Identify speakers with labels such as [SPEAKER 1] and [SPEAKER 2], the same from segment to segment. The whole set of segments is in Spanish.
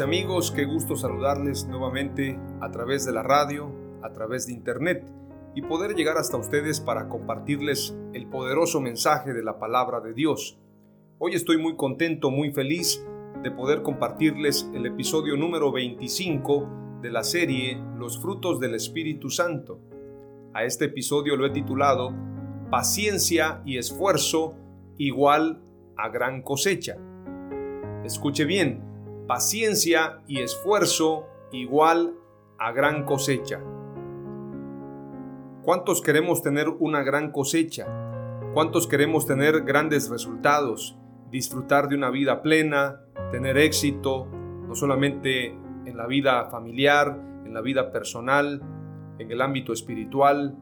[SPEAKER 1] Amigos, qué gusto saludarles nuevamente a través de la radio, a través de internet y poder llegar hasta ustedes para compartirles el poderoso mensaje de la palabra de Dios. Hoy estoy muy contento, muy feliz de poder compartirles el episodio número 25 de la serie Los frutos del Espíritu Santo. A este episodio lo he titulado Paciencia y esfuerzo igual a gran cosecha. Escuche bien, paciencia y esfuerzo igual a gran cosecha. ¿Cuántos queremos tener una gran cosecha? ¿Cuántos queremos tener grandes resultados? Disfrutar de una vida plena, tener éxito, no solamente en la vida familiar, en la vida personal, en el ámbito espiritual,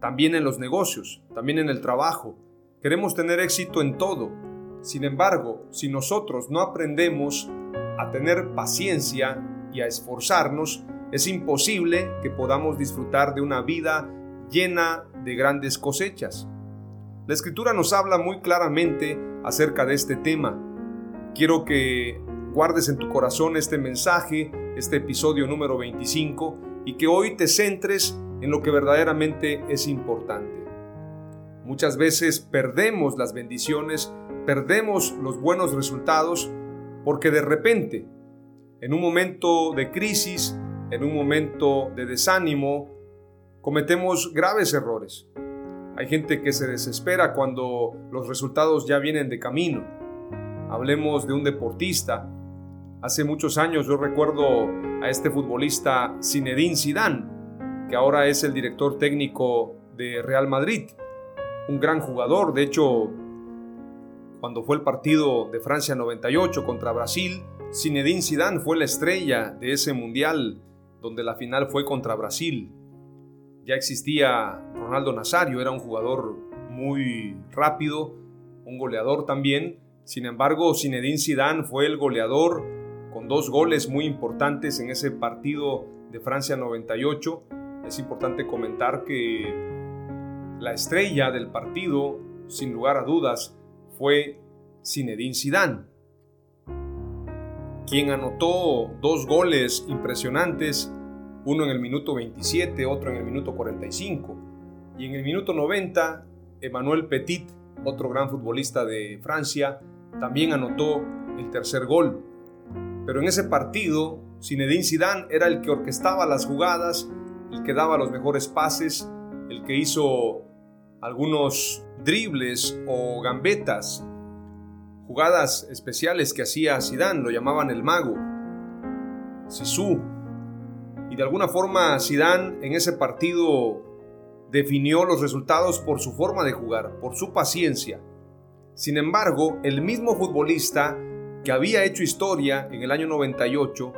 [SPEAKER 1] también en los negocios, también en el trabajo. Queremos tener éxito en todo. Sin embargo, si nosotros no aprendemos a tener paciencia y a esforzarnos, es imposible que podamos disfrutar de una vida llena de grandes cosechas. La escritura nos habla muy claramente acerca de este tema. Quiero que guardes en tu corazón este mensaje, este episodio número 25, y que hoy te centres en lo que verdaderamente es importante. Muchas veces perdemos las bendiciones, perdemos los buenos resultados porque de repente, en un momento de crisis, en un momento de desánimo, cometemos graves errores. Hay gente que se desespera cuando los resultados ya vienen de camino. Hablemos de un deportista. Hace muchos años yo recuerdo a este futbolista Zinedine Zidane, que ahora es el director técnico de Real Madrid. Un gran jugador, de hecho cuando fue el partido de Francia 98 contra Brasil, Zinedine Zidane fue la estrella de ese mundial donde la final fue contra Brasil. Ya existía Ronaldo Nazario, era un jugador muy rápido, un goleador también. Sin embargo, Zinedine Zidane fue el goleador con dos goles muy importantes en ese partido de Francia 98. Es importante comentar que la estrella del partido, sin lugar a dudas, fue Zinedine Zidane, quien anotó dos goles impresionantes, uno en el minuto 27, otro en el minuto 45, y en el minuto 90, Emmanuel Petit, otro gran futbolista de Francia, también anotó el tercer gol. Pero en ese partido, Zinedine Zidane era el que orquestaba las jugadas, el que daba los mejores pases, el que hizo algunos dribles o gambetas, jugadas especiales que hacía Zidane, lo llamaban el mago, Sisu. Y de alguna forma Zidane en ese partido definió los resultados por su forma de jugar, por su paciencia. Sin embargo, el mismo futbolista que había hecho historia en el año 98,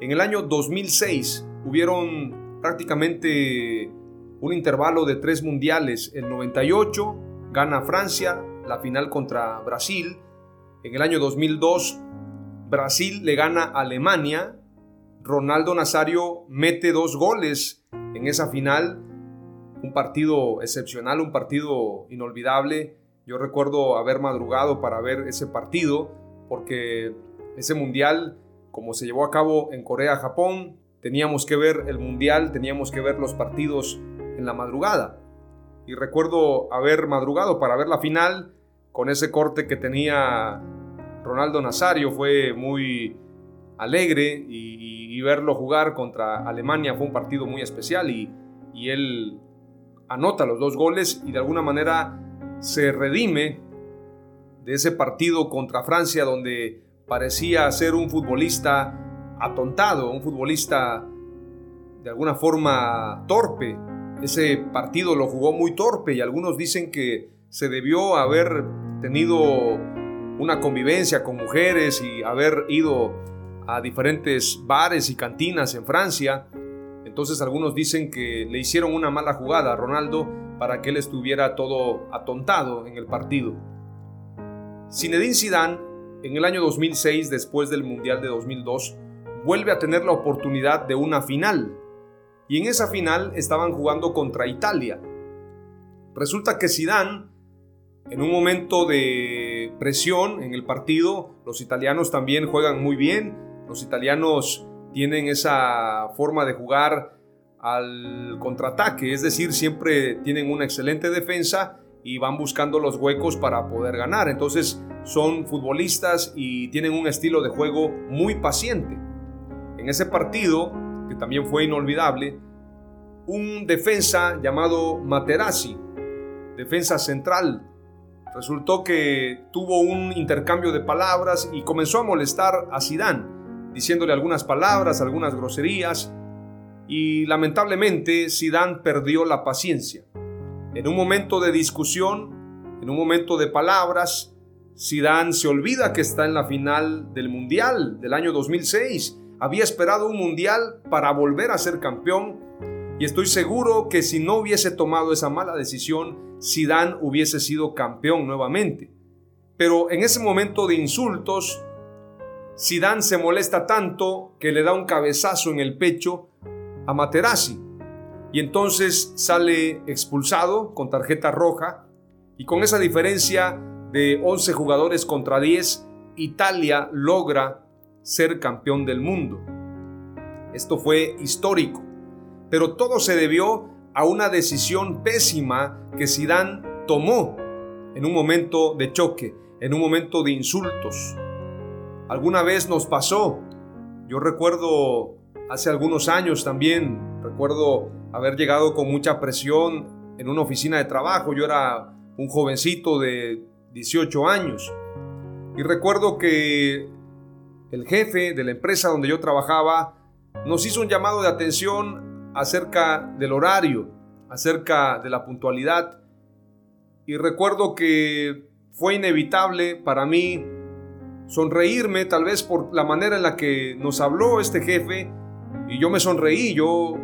[SPEAKER 1] en el año 2006 hubieron prácticamente un intervalo de tres mundiales. El 98 gana Francia la final contra Brasil. En el año 2002 Brasil le gana a Alemania. Ronaldo Nazario mete dos goles en esa final. Un partido excepcional, un partido inolvidable. Yo recuerdo haber madrugado para ver ese partido porque ese mundial como se llevó a cabo en Corea-Japón, teníamos que ver el mundial, teníamos que ver los partidos en la madrugada. Y recuerdo haber madrugado para ver la final con ese corte que tenía Ronaldo Nazario, fue muy alegre y, verlo jugar contra Alemania fue un partido muy especial y, y él anota los dos goles y de alguna manera se redime de ese partido contra Francia donde parecía ser un futbolista atontado, un futbolista de alguna forma torpe. Ese partido lo jugó muy torpe y algunos dicen que se debió haber tenido una convivencia con mujeres y haber ido a diferentes bares y cantinas en Francia. Entonces algunos dicen que le hicieron una mala jugada a Ronaldo para que él estuviera todo atontado en el partido. Zinedine Zidane en el año 2006, después del Mundial de 2002, vuelve a tener la oportunidad de una final. Y en esa final estaban jugando contra Italia. Resulta que Zidane, en un momento de presión en el partido, los italianos también juegan muy bien. Los italianos tienen esa forma de jugar al contraataque, es decir, siempre tienen una excelente defensa y van buscando los huecos para poder ganar. Entonces son futbolistas y tienen un estilo de juego muy paciente. En ese partido, que también fue inolvidable, un defensa llamado Materazzi, defensa central, resultó que tuvo un intercambio de palabras y comenzó a molestar a Zidane, diciéndole algunas palabras, algunas groserías, y lamentablemente Zidane perdió la paciencia en un momento de discusión, en un momento de palabras, Zidane se olvida que está en la final del Mundial del año 2006. Había esperado un Mundial para volver a ser campeón y estoy seguro que si no hubiese tomado esa mala decisión, Zidane hubiese sido campeón nuevamente. Pero en ese momento de insultos, Zidane se molesta tanto que le da un cabezazo en el pecho a Materazzi y entonces sale expulsado con tarjeta roja y con esa diferencia de 11 jugadores contra 10, Italia logra ser campeón del mundo. Esto fue histórico, pero todo se debió a una decisión pésima que Zidane tomó en un momento de choque, en un momento de insultos. Alguna vez nos pasó, yo recuerdo hace algunos años también, recuerdo haber llegado con mucha presión en una oficina de trabajo. Yo era un jovencito de 18 años. Y recuerdo que el jefe de la empresa donde yo trabajaba nos hizo un llamado de atención acerca del horario, acerca de la puntualidad. Y recuerdo que fue inevitable para mí sonreírme tal vez por la manera en la que nos habló este jefe. Y yo me sonreí, yo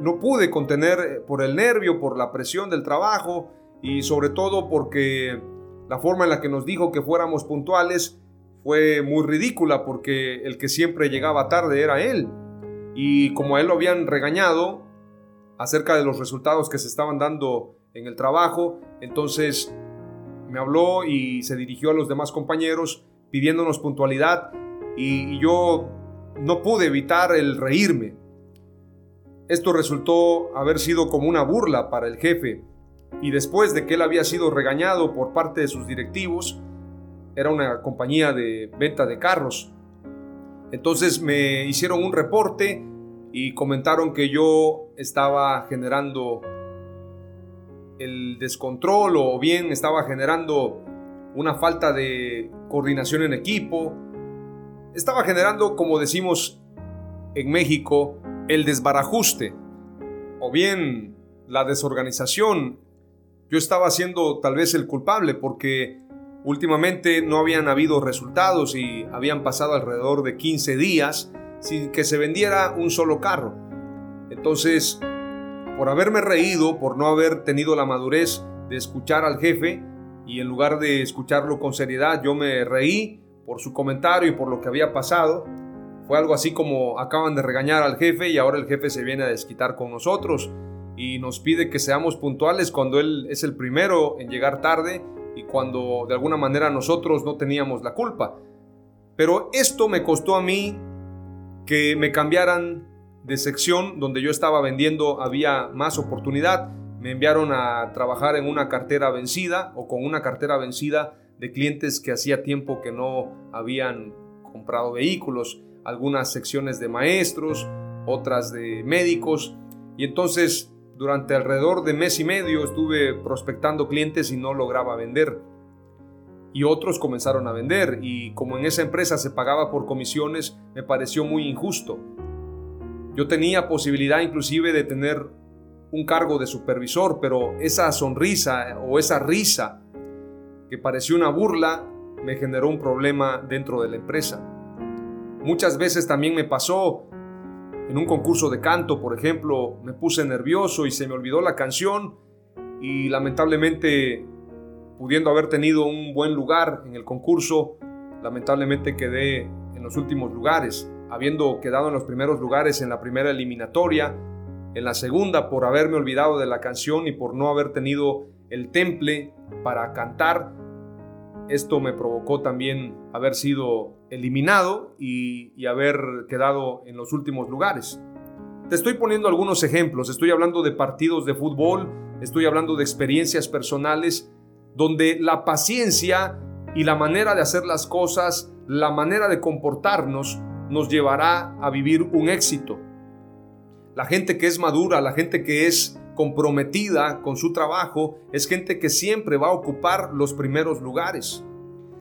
[SPEAKER 1] no pude contener eh, por el nervio, por la presión del trabajo y sobre todo porque la forma en la que nos dijo que fuéramos puntuales fue muy ridícula porque el que siempre llegaba tarde era él. Y como a él lo habían regañado acerca de los resultados que se estaban dando en el trabajo, entonces me habló y se dirigió a los demás compañeros pidiéndonos puntualidad y, y yo no pude evitar el reírme esto resultó haber sido como una burla para el jefe, y después de que él había sido regañado por parte de sus directivos, era una compañía de venta de carros. Entonces me hicieron un reporte y comentaron que yo estaba generando el descontrol o bien estaba generando una falta de coordinación en equipo. Estaba generando, como decimos en México, el desbarajuste o bien la desorganización. Yo estaba siendo tal vez el culpable porque últimamente no habían habido resultados y habían pasado alrededor de 15 días sin que se vendiera un solo carro. Entonces, por haberme reído, por no haber tenido la madurez de escuchar al jefe y en lugar de escucharlo con seriedad, yo me reí por su comentario y por lo que había pasado, fue algo así como acaban de regañar al jefe y ahora el jefe se viene a desquitar con nosotros y nos pide que seamos puntuales cuando él es el primero en llegar tarde y cuando de alguna manera nosotros no teníamos la culpa. Pero esto me costó a mí que me cambiaran de sección donde yo estaba vendiendo había más oportunidad. Me enviaron a trabajar en una cartera vencida o con una cartera vencida de clientes que hacía tiempo que no habían comprado vehículos, algunas secciones de maestros, otras de médicos. Y entonces durante alrededor de mes y medio estuve prospectando clientes y no lograba vender. Y otros comenzaron a vender y como en esa empresa se pagaba por comisiones, me pareció muy injusto. Yo tenía posibilidad inclusive de tener un cargo de supervisor, pero esa sonrisa o esa risa que pareció una burla me generó un problema dentro de la empresa. Muchas veces también me pasó en un concurso de canto, por ejemplo, me puse nervioso y se me olvidó la canción y lamentablemente, pudiendo haber tenido un buen lugar en el concurso, lamentablemente quedé en los últimos lugares, habiendo quedado en los primeros lugares en la primera eliminatoria, en la segunda por haberme olvidado de la canción y por no haber tenido el temple para cantar. Esto me provocó también haber sido eliminado y, haber quedado en los últimos lugares. Te estoy poniendo algunos ejemplos, estoy hablando de partidos de fútbol, estoy hablando de experiencias personales donde la paciencia y la manera de hacer las cosas, la manera de comportarnos, nos llevará a vivir un éxito. La gente que es madura, la gente que es comprometida con su trabajo, es gente que siempre va a ocupar los primeros lugares.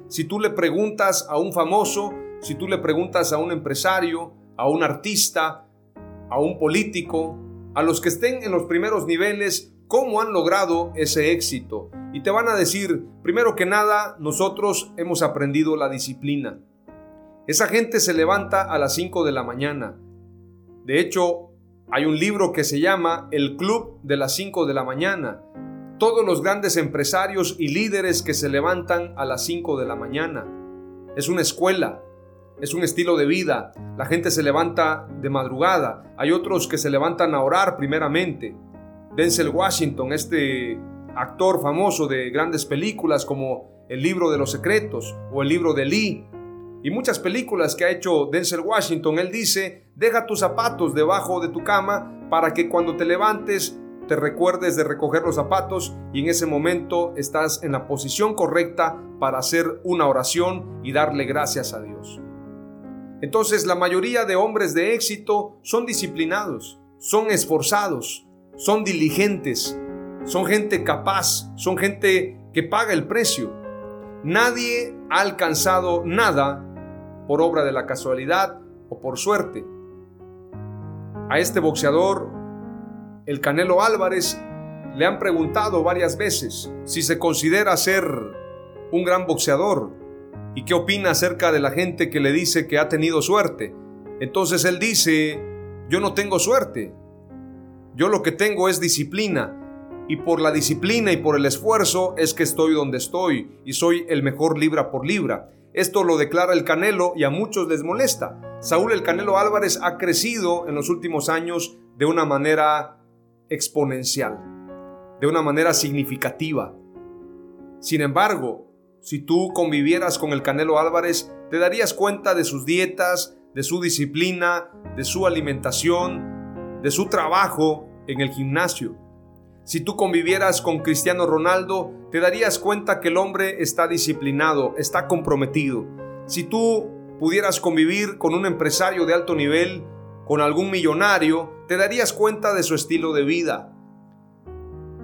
[SPEAKER 1] Si tú le preguntas a un famoso, si tú le preguntas a un empresario, a un artista, a un político, a los que estén en los primeros niveles, cómo han logrado ese éxito. Y te van a decir, primero que nada, nosotros hemos aprendido la disciplina. Esa gente se levanta a las 5 de la mañana. De hecho, hay un libro que se llama El Club de las 5 de la mañana todos los grandes empresarios y líderes que se levantan a las 5 de la mañana. Es una escuela, es un estilo de vida. La gente se levanta de madrugada. Hay otros que se levantan a orar primeramente. Denzel Washington, este actor famoso de grandes películas como El libro de los secretos o El libro de Lee. Y muchas películas que ha hecho Denzel Washington, él dice, deja tus zapatos debajo de tu cama para que cuando te levantes te recuerdes de recoger los zapatos y en ese momento estás en la posición correcta para hacer una oración y darle gracias a Dios. Entonces la mayoría de hombres de éxito son disciplinados, son esforzados, son diligentes, son gente capaz, son gente que paga el precio. Nadie ha alcanzado nada por obra de la casualidad o por suerte. A este boxeador el Canelo Álvarez le han preguntado varias veces si se considera ser un gran boxeador y qué opina acerca de la gente que le dice que ha tenido suerte. Entonces él dice, yo no tengo suerte, yo lo que tengo es disciplina y por la disciplina y por el esfuerzo es que estoy donde estoy y soy el mejor libra por libra. Esto lo declara el Canelo y a muchos les molesta. Saúl el Canelo Álvarez ha crecido en los últimos años de una manera exponencial, de una manera significativa. Sin embargo, si tú convivieras con el Canelo Álvarez, te darías cuenta de sus dietas, de su disciplina, de su alimentación, de su trabajo en el gimnasio. Si tú convivieras con Cristiano Ronaldo, te darías cuenta que el hombre está disciplinado, está comprometido. Si tú pudieras convivir con un empresario de alto nivel, con algún millonario, te darías cuenta de su estilo de vida.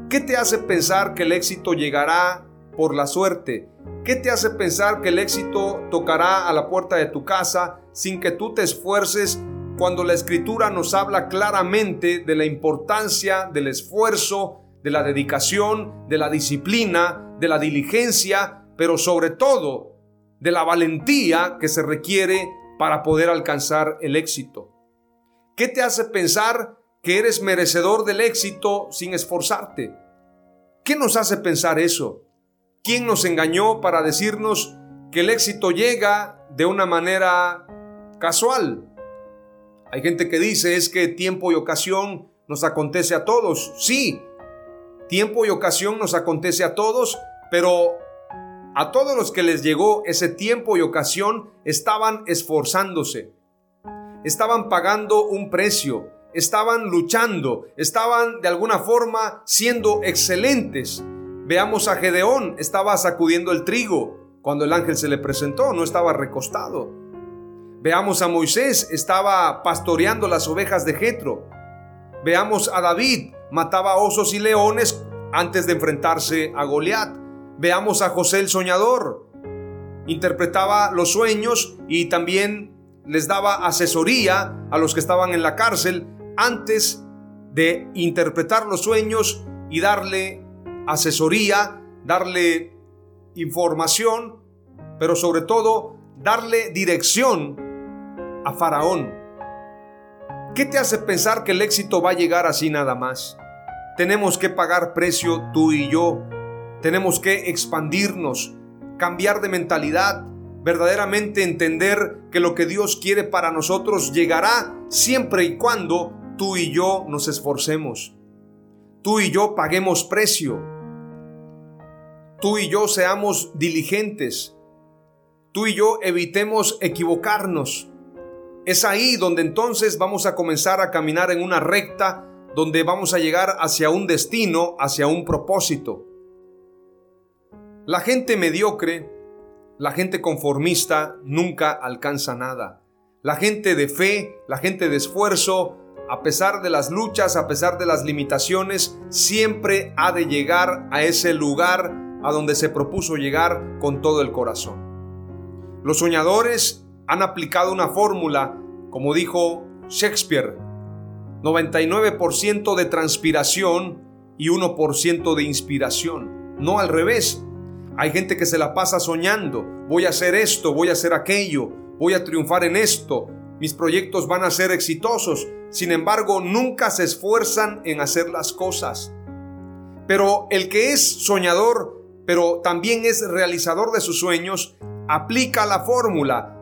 [SPEAKER 1] ¿Qué te hace pensar que el éxito llegará por la suerte? ¿Qué te hace pensar que el éxito tocará a la puerta de tu casa sin que tú te esfuerces cuando la escritura nos habla claramente de la importancia del esfuerzo, de la dedicación, de la disciplina, de la diligencia, pero sobre todo de la valentía que se requiere para poder alcanzar el éxito? ¿Qué te hace pensar que eres merecedor del éxito sin esforzarte? ¿Qué nos hace pensar eso? ¿Quién nos engañó para decirnos que el éxito llega de una manera casual? Hay gente que dice es que tiempo y ocasión nos acontece a todos. Sí, tiempo y ocasión nos acontece a todos, pero a todos los que les llegó ese tiempo y ocasión estaban esforzándose estaban pagando un precio, estaban luchando, estaban de alguna forma siendo excelentes. Veamos a Gedeón, estaba sacudiendo el trigo cuando el ángel se le presentó, no estaba recostado. Veamos a Moisés, estaba pastoreando las ovejas de Jetro. Veamos a David, mataba osos y leones antes de enfrentarse a Goliat. Veamos a José el soñador, interpretaba los sueños y también les daba asesoría a los que estaban en la cárcel antes de interpretar los sueños y darle asesoría, darle información, pero sobre todo darle dirección a Faraón. ¿Qué te hace pensar que el éxito va a llegar así nada más? Tenemos que pagar precio tú y yo. Tenemos que expandirnos, cambiar de mentalidad, verdaderamente entender que lo que Dios quiere para nosotros llegará siempre y cuando tú y yo nos esforcemos. Tú y yo paguemos precio. Tú y yo seamos diligentes. Tú y yo evitemos equivocarnos. Es ahí donde entonces vamos a comenzar a caminar en una recta donde vamos a llegar hacia un destino, hacia un propósito. La gente mediocre la gente conformista nunca alcanza nada. La gente de fe, la gente de esfuerzo, a pesar de las luchas, a pesar de las limitaciones, siempre ha de llegar a ese lugar a donde se propuso llegar con todo el corazón. Los soñadores han aplicado una fórmula, como dijo Shakespeare, 99% de transpiración y 1% de inspiración, no al revés. Hay gente que se la pasa soñando, voy a hacer esto, voy a hacer aquello, voy a triunfar en esto, mis proyectos van a ser exitosos, sin embargo nunca se esfuerzan en hacer las cosas. Pero el que es soñador, pero también es realizador de sus sueños, aplica la fórmula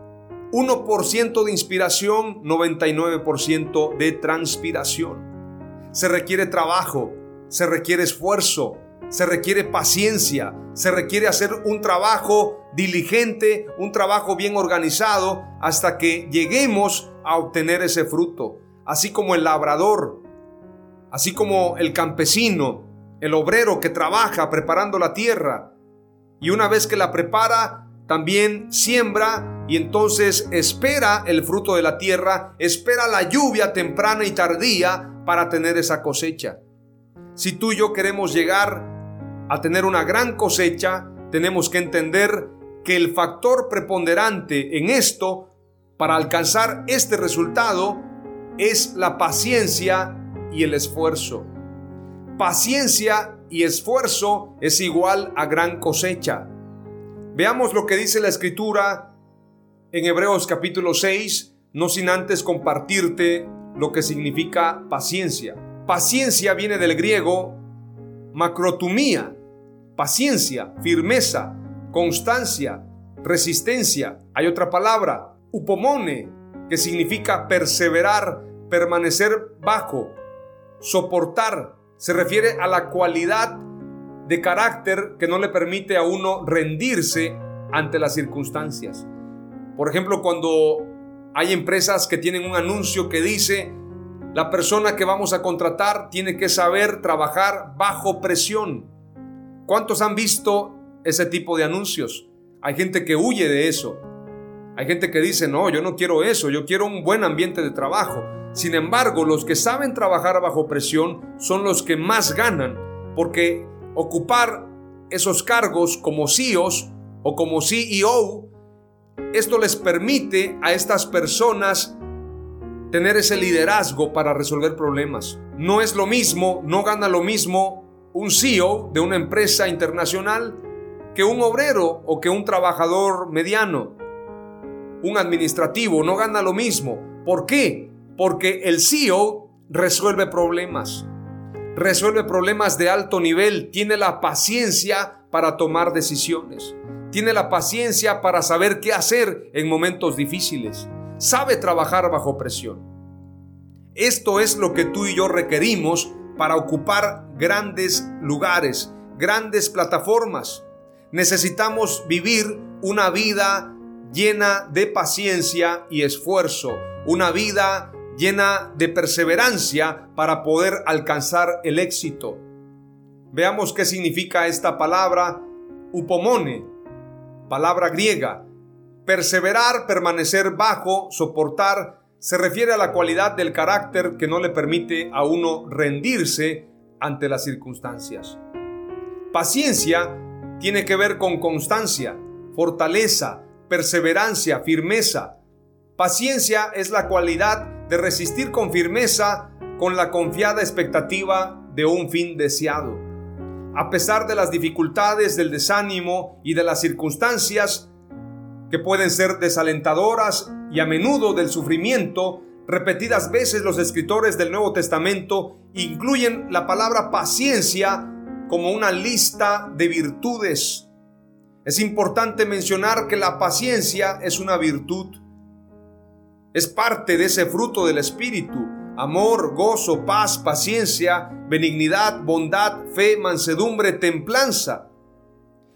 [SPEAKER 1] 1% de inspiración, 99% de transpiración. Se requiere trabajo, se requiere esfuerzo, se requiere paciencia, se requiere hacer un trabajo diligente, un trabajo bien organizado hasta que lleguemos a obtener ese fruto. Así como el labrador, así como el campesino, el obrero que trabaja preparando la tierra y una vez que la prepara, también siembra y entonces espera el fruto de la tierra, espera la lluvia temprana y tardía para tener esa cosecha. Si tú y yo queremos llegar a tener una gran cosecha, tenemos que entender que el factor preponderante en esto para alcanzar este resultado es la paciencia y el esfuerzo. Paciencia y esfuerzo es igual a gran cosecha. Veamos lo que dice la escritura en Hebreos capítulo 6, no sin antes compartirte lo que significa paciencia. Paciencia viene del griego macrotumía, paciencia, firmeza, constancia, resistencia. Hay otra palabra, upomone, que significa perseverar, permanecer bajo, soportar. Se refiere a la cualidad de carácter que no le permite a uno rendirse ante las circunstancias. Por ejemplo, cuando hay empresas que tienen un anuncio que dice la persona que vamos a contratar tiene que saber trabajar bajo presión. ¿Cuántos han visto ese tipo de anuncios? Hay gente que huye de eso. Hay gente que dice, no, yo no quiero eso, yo quiero un buen ambiente de trabajo. Sin embargo, los que saben trabajar bajo presión son los que más ganan, porque ocupar esos cargos como CEOs o como CEO, esto les permite a estas personas tener ese liderazgo para resolver problemas. No es lo mismo, no gana lo mismo un CEO de una empresa internacional que un obrero o que un trabajador mediano. Un administrativo no gana lo mismo. ¿Por qué? Porque el CEO resuelve problemas. Resuelve problemas de alto nivel, tiene la paciencia para tomar decisiones. Tiene la paciencia para saber qué hacer en momentos difíciles sabe trabajar bajo presión. Esto es lo que tú y yo requerimos para ocupar grandes lugares, grandes plataformas. Necesitamos vivir una vida llena de paciencia y esfuerzo, una vida llena de perseverancia para poder alcanzar el éxito. Veamos qué significa esta palabra upomone, palabra griega. Perseverar, permanecer bajo, soportar, se refiere a la cualidad del carácter que no le permite a uno rendirse ante las circunstancias. Paciencia tiene que ver con constancia, fortaleza, perseverancia, firmeza. Paciencia es la cualidad de resistir con firmeza con la confiada expectativa de un fin deseado. A pesar de las dificultades, del desánimo y de las circunstancias que pueden ser desalentadoras y a menudo del sufrimiento, repetidas veces los escritores del Nuevo Testamento incluyen la palabra paciencia como una lista de virtudes. Es importante mencionar que la paciencia es una virtud. Es parte de ese fruto del Espíritu. Amor, gozo, paz, paciencia, benignidad, bondad, fe, mansedumbre, templanza.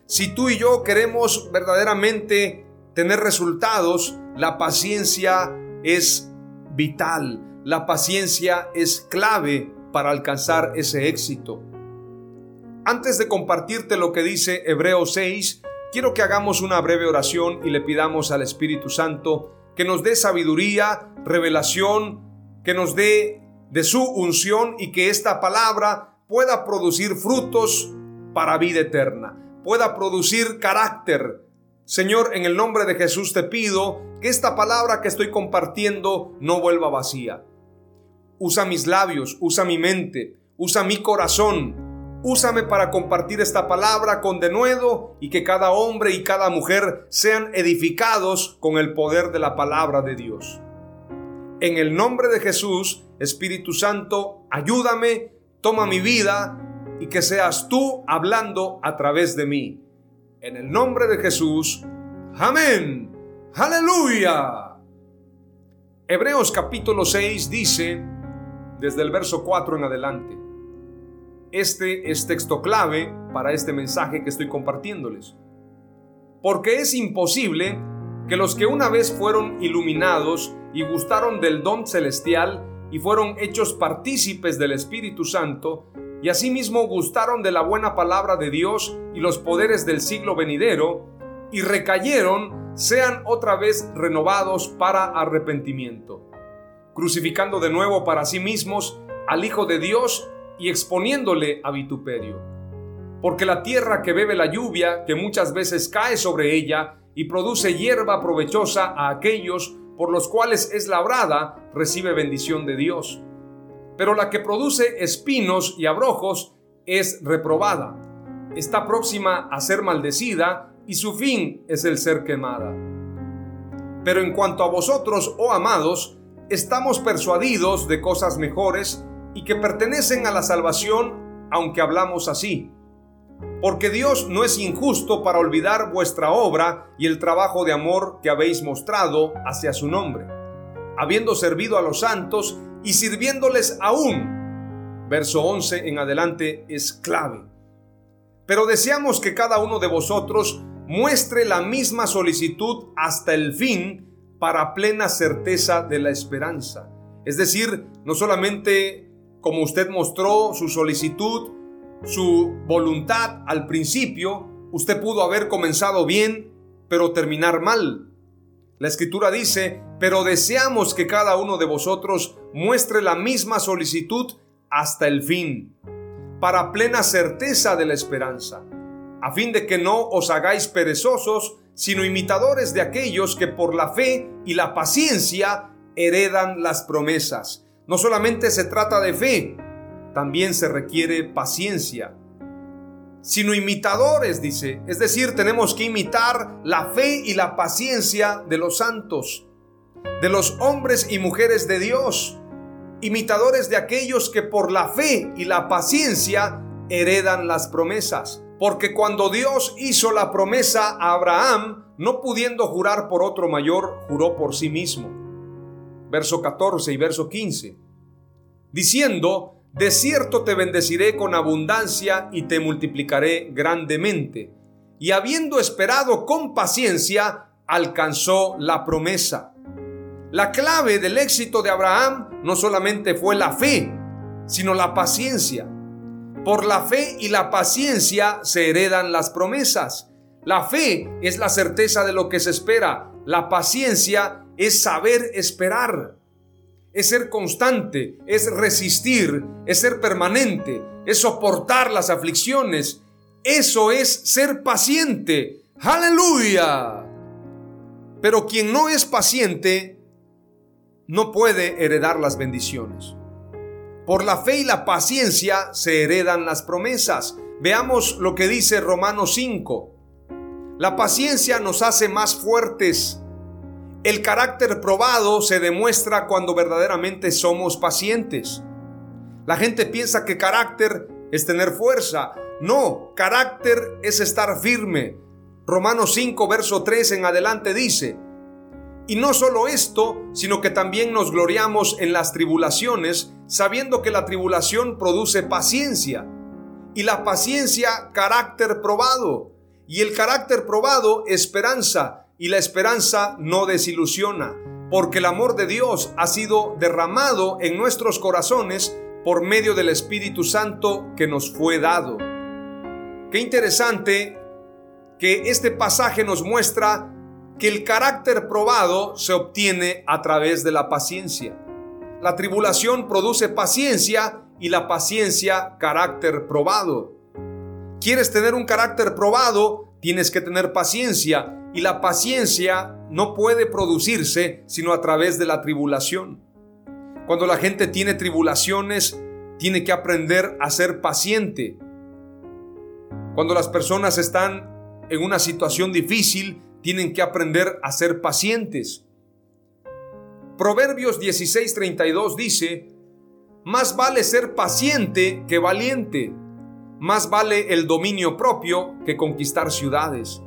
[SPEAKER 1] Si tú y yo queremos verdaderamente tener resultados, la paciencia es vital. La paciencia es clave para alcanzar ese éxito. Antes de compartirte lo que dice Hebreos 6, quiero que hagamos una breve oración y le pidamos al Espíritu Santo que nos dé sabiduría, revelación, que nos dé de su unción y que esta palabra pueda producir frutos para vida eterna, pueda producir carácter, Señor, en el nombre de Jesús te pido que esta palabra que estoy compartiendo no vuelva vacía. Usa mis labios, usa mi mente, usa mi corazón. Úsame para compartir esta palabra con denuedo y que cada hombre y cada mujer sean edificados con el poder de la palabra de Dios. En el nombre de Jesús, Espíritu Santo, ayúdame, toma mi vida y que seas tú hablando a través de mí. En el nombre de Jesús. Amén. Aleluya. Hebreos capítulo 6 dice, desde el verso 4 en adelante, este es texto clave para este mensaje que estoy compartiéndoles. Porque es imposible que los que una vez fueron iluminados y gustaron del don celestial y fueron hechos partícipes del Espíritu Santo, y asimismo gustaron de la buena palabra de Dios y los poderes del siglo venidero, y recayeron, sean otra vez renovados para arrepentimiento, crucificando de nuevo para sí mismos al Hijo de Dios y exponiéndole a vituperio. Porque la tierra que bebe la lluvia, que muchas veces cae sobre ella y produce hierba provechosa a aquellos por los cuales es labrada, recibe bendición de Dios pero la que produce espinos y abrojos es reprobada. Está próxima a ser maldecida y su fin es el ser quemada. Pero en cuanto a vosotros, oh amados, estamos persuadidos de cosas mejores y que pertenecen a la salvación, aunque hablamos así. Porque Dios no es injusto para olvidar vuestra obra y el trabajo de amor que habéis mostrado hacia su nombre, habiendo servido a los santos y sirviéndoles aún. Verso 11 en adelante es clave. Pero deseamos que cada uno de vosotros muestre la misma solicitud hasta el fin para plena certeza de la esperanza. Es decir, no solamente como usted mostró su solicitud, su voluntad al principio, usted pudo haber comenzado bien, pero terminar mal. La escritura dice, pero deseamos que cada uno de vosotros muestre la misma solicitud hasta el fin, para plena certeza de la esperanza, a fin de que no os hagáis perezosos, sino imitadores de aquellos que por la fe y la paciencia heredan las promesas. No solamente se trata de fe, también se requiere paciencia sino imitadores, dice. Es decir, tenemos que imitar la fe y la paciencia de los santos, de los hombres y mujeres de Dios, imitadores de aquellos que por la fe y la paciencia heredan las promesas. Porque cuando Dios hizo la promesa a Abraham, no pudiendo jurar por otro mayor, juró por sí mismo. Verso 14 y verso 15. Diciendo, de cierto te bendeciré con abundancia y te multiplicaré grandemente. Y habiendo esperado con paciencia, alcanzó la promesa. La clave del éxito de Abraham no solamente fue la fe, sino la paciencia. Por la fe y la paciencia se heredan las promesas. La fe es la certeza de lo que se espera. La paciencia es saber esperar. Es ser constante, es resistir, es ser permanente, es soportar las aflicciones. Eso es ser paciente. Aleluya. Pero quien no es paciente no puede heredar las bendiciones. Por la fe y la paciencia se heredan las promesas. Veamos lo que dice Romanos 5. La paciencia nos hace más fuertes. El carácter probado se demuestra cuando verdaderamente somos pacientes. La gente piensa que carácter es tener fuerza. No, carácter es estar firme. Romanos 5, verso 3 en adelante dice, y no solo esto, sino que también nos gloriamos en las tribulaciones, sabiendo que la tribulación produce paciencia, y la paciencia carácter probado, y el carácter probado esperanza, y la esperanza no desilusiona, porque el amor de Dios ha sido derramado en nuestros corazones por medio del Espíritu Santo que nos fue dado. Qué interesante que este pasaje nos muestra que el carácter probado se obtiene a través de la paciencia. La tribulación produce paciencia y la paciencia carácter probado. ¿Quieres tener un carácter probado? Tienes que tener paciencia y la paciencia no puede producirse sino a través de la tribulación. Cuando la gente tiene tribulaciones, tiene que aprender a ser paciente. Cuando las personas están en una situación difícil tienen que aprender a ser pacientes. Proverbios 16:32 dice, más vale ser paciente que valiente, más vale el dominio propio que conquistar ciudades.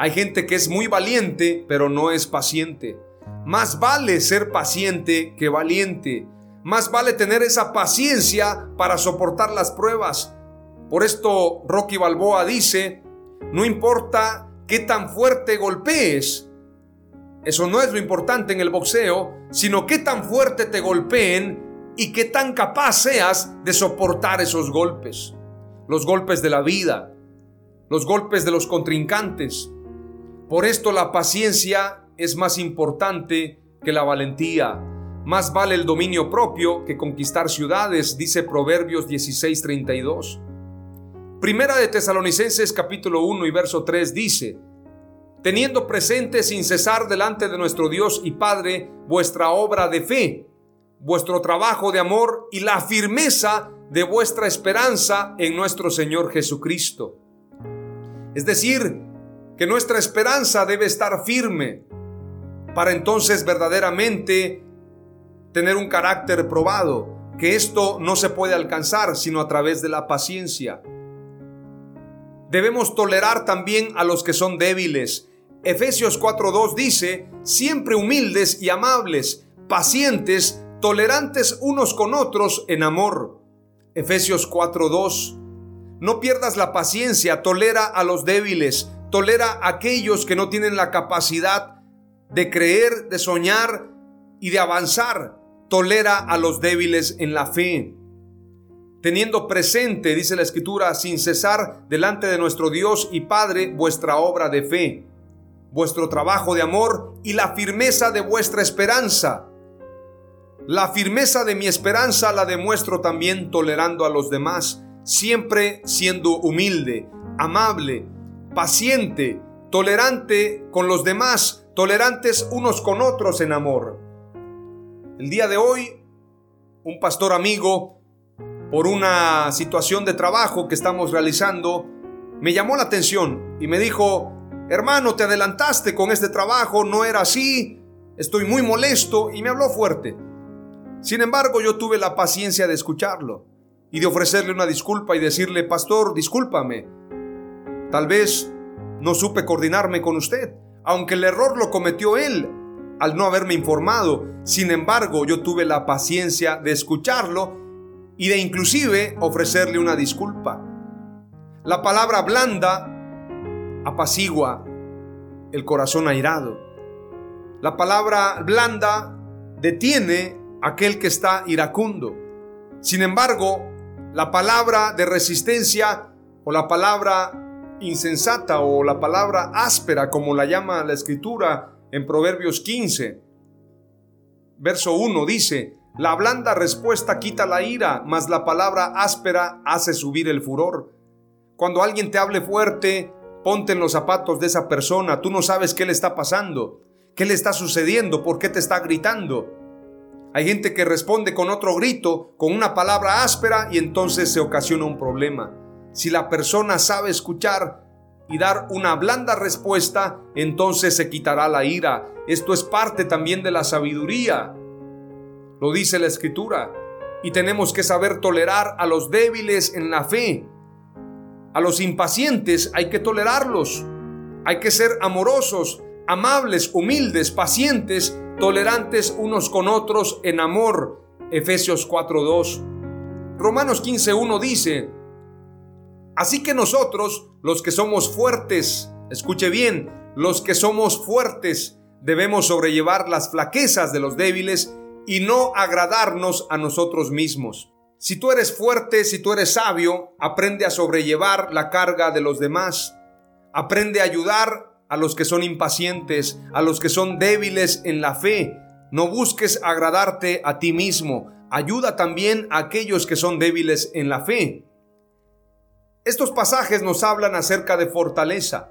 [SPEAKER 1] Hay gente que es muy valiente, pero no es paciente. Más vale ser paciente que valiente. Más vale tener esa paciencia para soportar las pruebas. Por esto Rocky Balboa dice, no importa qué tan fuerte golpees. Eso no es lo importante en el boxeo, sino qué tan fuerte te golpeen y qué tan capaz seas de soportar esos golpes. Los golpes de la vida, los golpes de los contrincantes. Por esto la paciencia es más importante que la valentía. Más vale el dominio propio que conquistar ciudades, dice Proverbios 16:32. Primera de Tesalonicenses capítulo 1 y verso 3 dice, teniendo presente sin cesar delante de nuestro Dios y Padre vuestra obra de fe, vuestro trabajo de amor y la firmeza de vuestra esperanza en nuestro Señor Jesucristo. Es decir, que nuestra esperanza debe estar firme para entonces verdaderamente tener un carácter probado, que esto no se puede alcanzar sino a través de la paciencia. Debemos tolerar también a los que son débiles. Efesios 4.2 dice, siempre humildes y amables, pacientes, tolerantes unos con otros en amor. Efesios 4.2. No pierdas la paciencia, tolera a los débiles, tolera a aquellos que no tienen la capacidad de creer, de soñar y de avanzar. Tolera a los débiles en la fe teniendo presente, dice la Escritura, sin cesar delante de nuestro Dios y Padre vuestra obra de fe, vuestro trabajo de amor y la firmeza de vuestra esperanza. La firmeza de mi esperanza la demuestro también tolerando a los demás, siempre siendo humilde, amable, paciente, tolerante con los demás, tolerantes unos con otros en amor. El día de hoy, un pastor amigo por una situación de trabajo que estamos realizando, me llamó la atención y me dijo, hermano, te adelantaste con este trabajo, no era así, estoy muy molesto y me habló fuerte. Sin embargo, yo tuve la paciencia de escucharlo y de ofrecerle una disculpa y decirle, pastor, discúlpame, tal vez no supe coordinarme con usted, aunque el error lo cometió él al no haberme informado. Sin embargo, yo tuve la paciencia de escucharlo y de inclusive ofrecerle una disculpa. La palabra blanda apacigua, el corazón airado. La palabra blanda detiene aquel que está iracundo. Sin embargo, la palabra de resistencia o la palabra insensata o la palabra áspera, como la llama la escritura en Proverbios 15, verso 1, dice, la blanda respuesta quita la ira, mas la palabra áspera hace subir el furor. Cuando alguien te hable fuerte, ponte en los zapatos de esa persona, tú no sabes qué le está pasando, qué le está sucediendo, por qué te está gritando. Hay gente que responde con otro grito, con una palabra áspera y entonces se ocasiona un problema. Si la persona sabe escuchar y dar una blanda respuesta, entonces se quitará la ira. Esto es parte también de la sabiduría. Lo dice la escritura. Y tenemos que saber tolerar a los débiles en la fe. A los impacientes hay que tolerarlos. Hay que ser amorosos, amables, humildes, pacientes, tolerantes unos con otros en amor. Efesios 4:2. Romanos 15:1 dice, Así que nosotros, los que somos fuertes, escuche bien, los que somos fuertes, debemos sobrellevar las flaquezas de los débiles y no agradarnos a nosotros mismos. Si tú eres fuerte, si tú eres sabio, aprende a sobrellevar la carga de los demás. Aprende a ayudar a los que son impacientes, a los que son débiles en la fe. No busques agradarte a ti mismo. Ayuda también a aquellos que son débiles en la fe. Estos pasajes nos hablan acerca de fortaleza,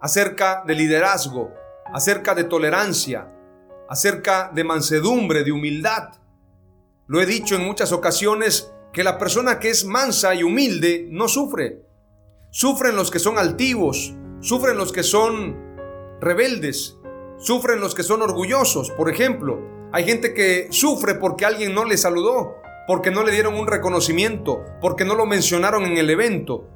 [SPEAKER 1] acerca de liderazgo, acerca de tolerancia, acerca de mansedumbre, de humildad. Lo he dicho en muchas ocasiones que la persona que es mansa y humilde no sufre. Sufren los que son altivos, sufren los que son rebeldes, sufren los que son orgullosos. Por ejemplo, hay gente que sufre porque alguien no le saludó, porque no le dieron un reconocimiento, porque no lo mencionaron en el evento,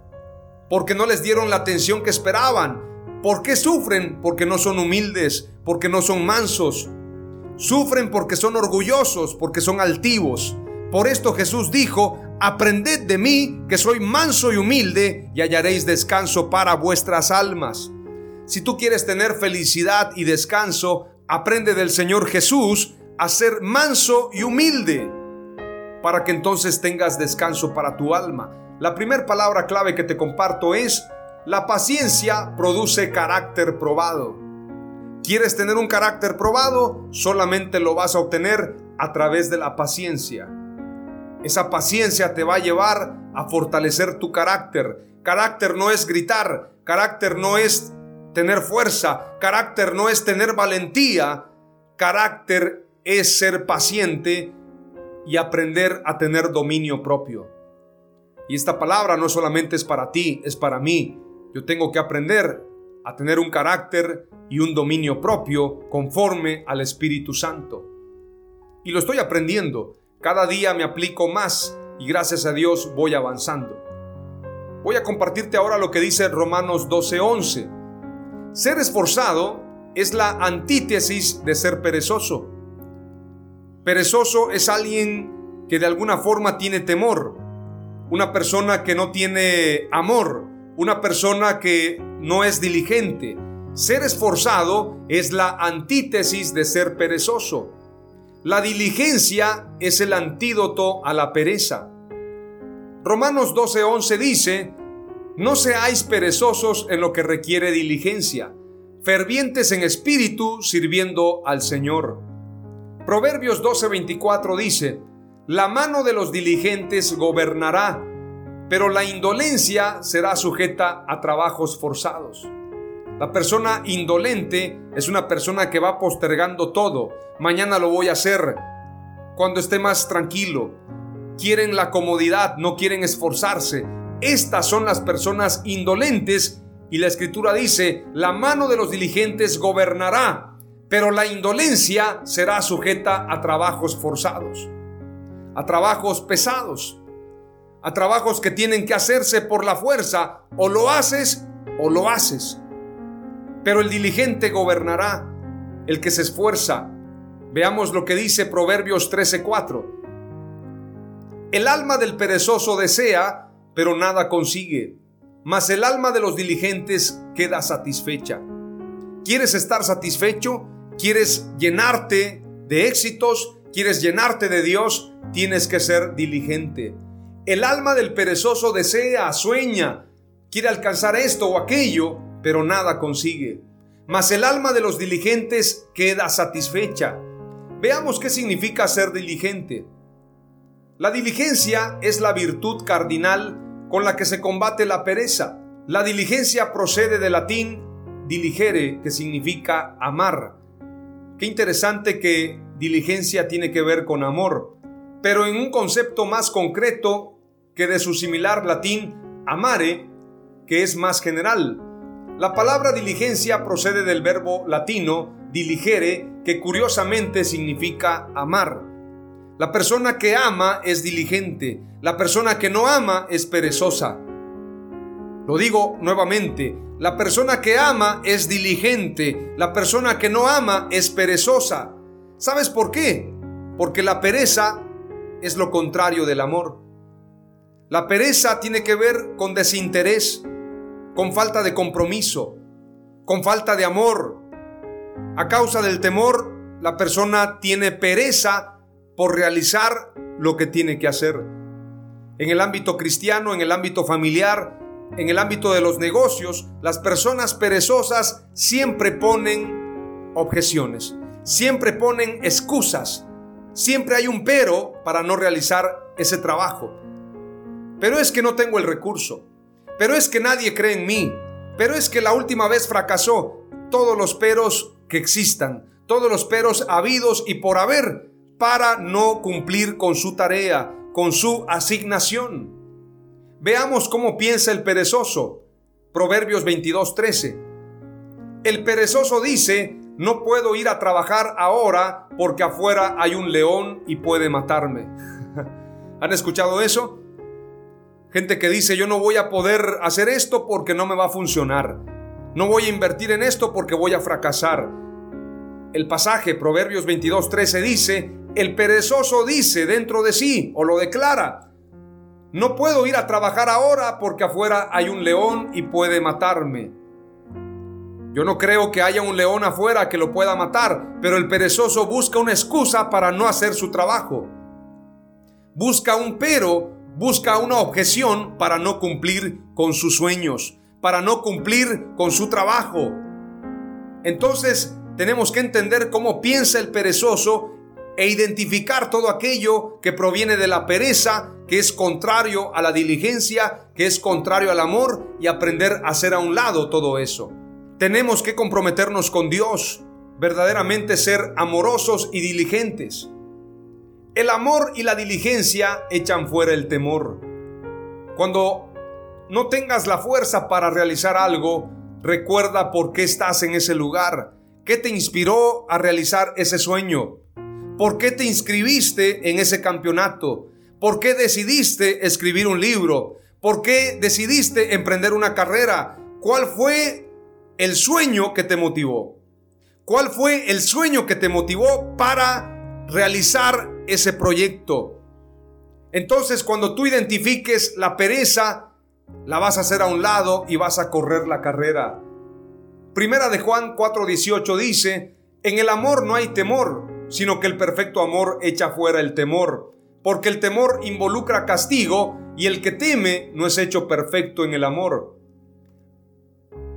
[SPEAKER 1] porque no les dieron la atención que esperaban. ¿Por qué sufren? Porque no son humildes, porque no son mansos. Sufren porque son orgullosos, porque son altivos. Por esto Jesús dijo, aprended de mí, que soy manso y humilde, y hallaréis descanso para vuestras almas. Si tú quieres tener felicidad y descanso, aprende del Señor Jesús a ser manso y humilde para que entonces tengas descanso para tu alma. La primera palabra clave que te comparto es, la paciencia produce carácter probado. ¿Quieres tener un carácter probado? Solamente lo vas a obtener a través de la paciencia. Esa paciencia te va a llevar a fortalecer tu carácter. Carácter no es gritar, carácter no es tener fuerza, carácter no es tener valentía, carácter es ser paciente y aprender a tener dominio propio. Y esta palabra no solamente es para ti, es para mí. Yo tengo que aprender a tener un carácter y un dominio propio conforme al Espíritu Santo. Y lo estoy aprendiendo. Cada día me aplico más y gracias a Dios voy avanzando. Voy a compartirte ahora lo que dice Romanos 12:11. Ser esforzado es la antítesis de ser perezoso. Perezoso es alguien que de alguna forma tiene temor, una persona que no tiene amor, una persona que no es diligente. Ser esforzado es la antítesis de ser perezoso. La diligencia es el antídoto a la pereza. Romanos 12:11 dice, no seáis perezosos en lo que requiere diligencia, fervientes en espíritu sirviendo al Señor. Proverbios 12:24 dice, La mano de los diligentes gobernará, pero la indolencia será sujeta a trabajos forzados. La persona indolente es una persona que va postergando todo. Mañana lo voy a hacer cuando esté más tranquilo. Quieren la comodidad, no quieren esforzarse. Estas son las personas indolentes y la escritura dice, la mano de los diligentes gobernará, pero la indolencia será sujeta a trabajos forzados, a trabajos pesados, a trabajos que tienen que hacerse por la fuerza. O lo haces o lo haces. Pero el diligente gobernará, el que se esfuerza. Veamos lo que dice Proverbios 13:4. El alma del perezoso desea, pero nada consigue, mas el alma de los diligentes queda satisfecha. ¿Quieres estar satisfecho? ¿Quieres llenarte de éxitos? ¿Quieres llenarte de Dios? Tienes que ser diligente. El alma del perezoso desea, sueña, quiere alcanzar esto o aquello, pero nada consigue. Mas el alma de los diligentes queda satisfecha. Veamos qué significa ser diligente. La diligencia es la virtud cardinal con la que se combate la pereza. La diligencia procede del latín diligere, que significa amar. Qué interesante que diligencia tiene que ver con amor, pero en un concepto más concreto que de su similar latín amare, que es más general. La palabra diligencia procede del verbo latino diligere, que curiosamente significa amar. La persona que ama es diligente, la persona que no ama es perezosa. Lo digo nuevamente, la persona que ama es diligente, la persona que no ama es perezosa. ¿Sabes por qué? Porque la pereza es lo contrario del amor. La pereza tiene que ver con desinterés, con falta de compromiso, con falta de amor. A causa del temor, la persona tiene pereza por realizar lo que tiene que hacer. En el ámbito cristiano, en el ámbito familiar, en el ámbito de los negocios, las personas perezosas siempre ponen objeciones, siempre ponen excusas, siempre hay un pero para no realizar ese trabajo. Pero es que no tengo el recurso, pero es que nadie cree en mí, pero es que la última vez fracasó. Todos los peros que existan, todos los peros habidos y por haber para no cumplir con su tarea, con su asignación. Veamos cómo piensa el perezoso. Proverbios 22:13. El perezoso dice, no puedo ir a trabajar ahora porque afuera hay un león y puede matarme. ¿Han escuchado eso? Gente que dice, yo no voy a poder hacer esto porque no me va a funcionar. No voy a invertir en esto porque voy a fracasar. El pasaje Proverbios 22:13 dice, el perezoso dice dentro de sí o lo declara, no puedo ir a trabajar ahora porque afuera hay un león y puede matarme. Yo no creo que haya un león afuera que lo pueda matar, pero el perezoso busca una excusa para no hacer su trabajo. Busca un pero, busca una objeción para no cumplir con sus sueños, para no cumplir con su trabajo. Entonces tenemos que entender cómo piensa el perezoso e identificar todo aquello que proviene de la pereza, que es contrario a la diligencia, que es contrario al amor y aprender a hacer a un lado todo eso. Tenemos que comprometernos con Dios, verdaderamente ser amorosos y diligentes. El amor y la diligencia echan fuera el temor. Cuando no tengas la fuerza para realizar algo, recuerda por qué estás en ese lugar, qué te inspiró a realizar ese sueño, ¿Por qué te inscribiste en ese campeonato? ¿Por qué decidiste escribir un libro? ¿Por qué decidiste emprender una carrera? ¿Cuál fue el sueño que te motivó? ¿Cuál fue el sueño que te motivó para realizar ese proyecto? Entonces cuando tú identifiques la pereza, la vas a hacer a un lado y vas a correr la carrera. Primera de Juan 4:18 dice, en el amor no hay temor, sino que el perfecto amor echa fuera el temor, porque el temor involucra castigo y el que teme no es hecho perfecto en el amor.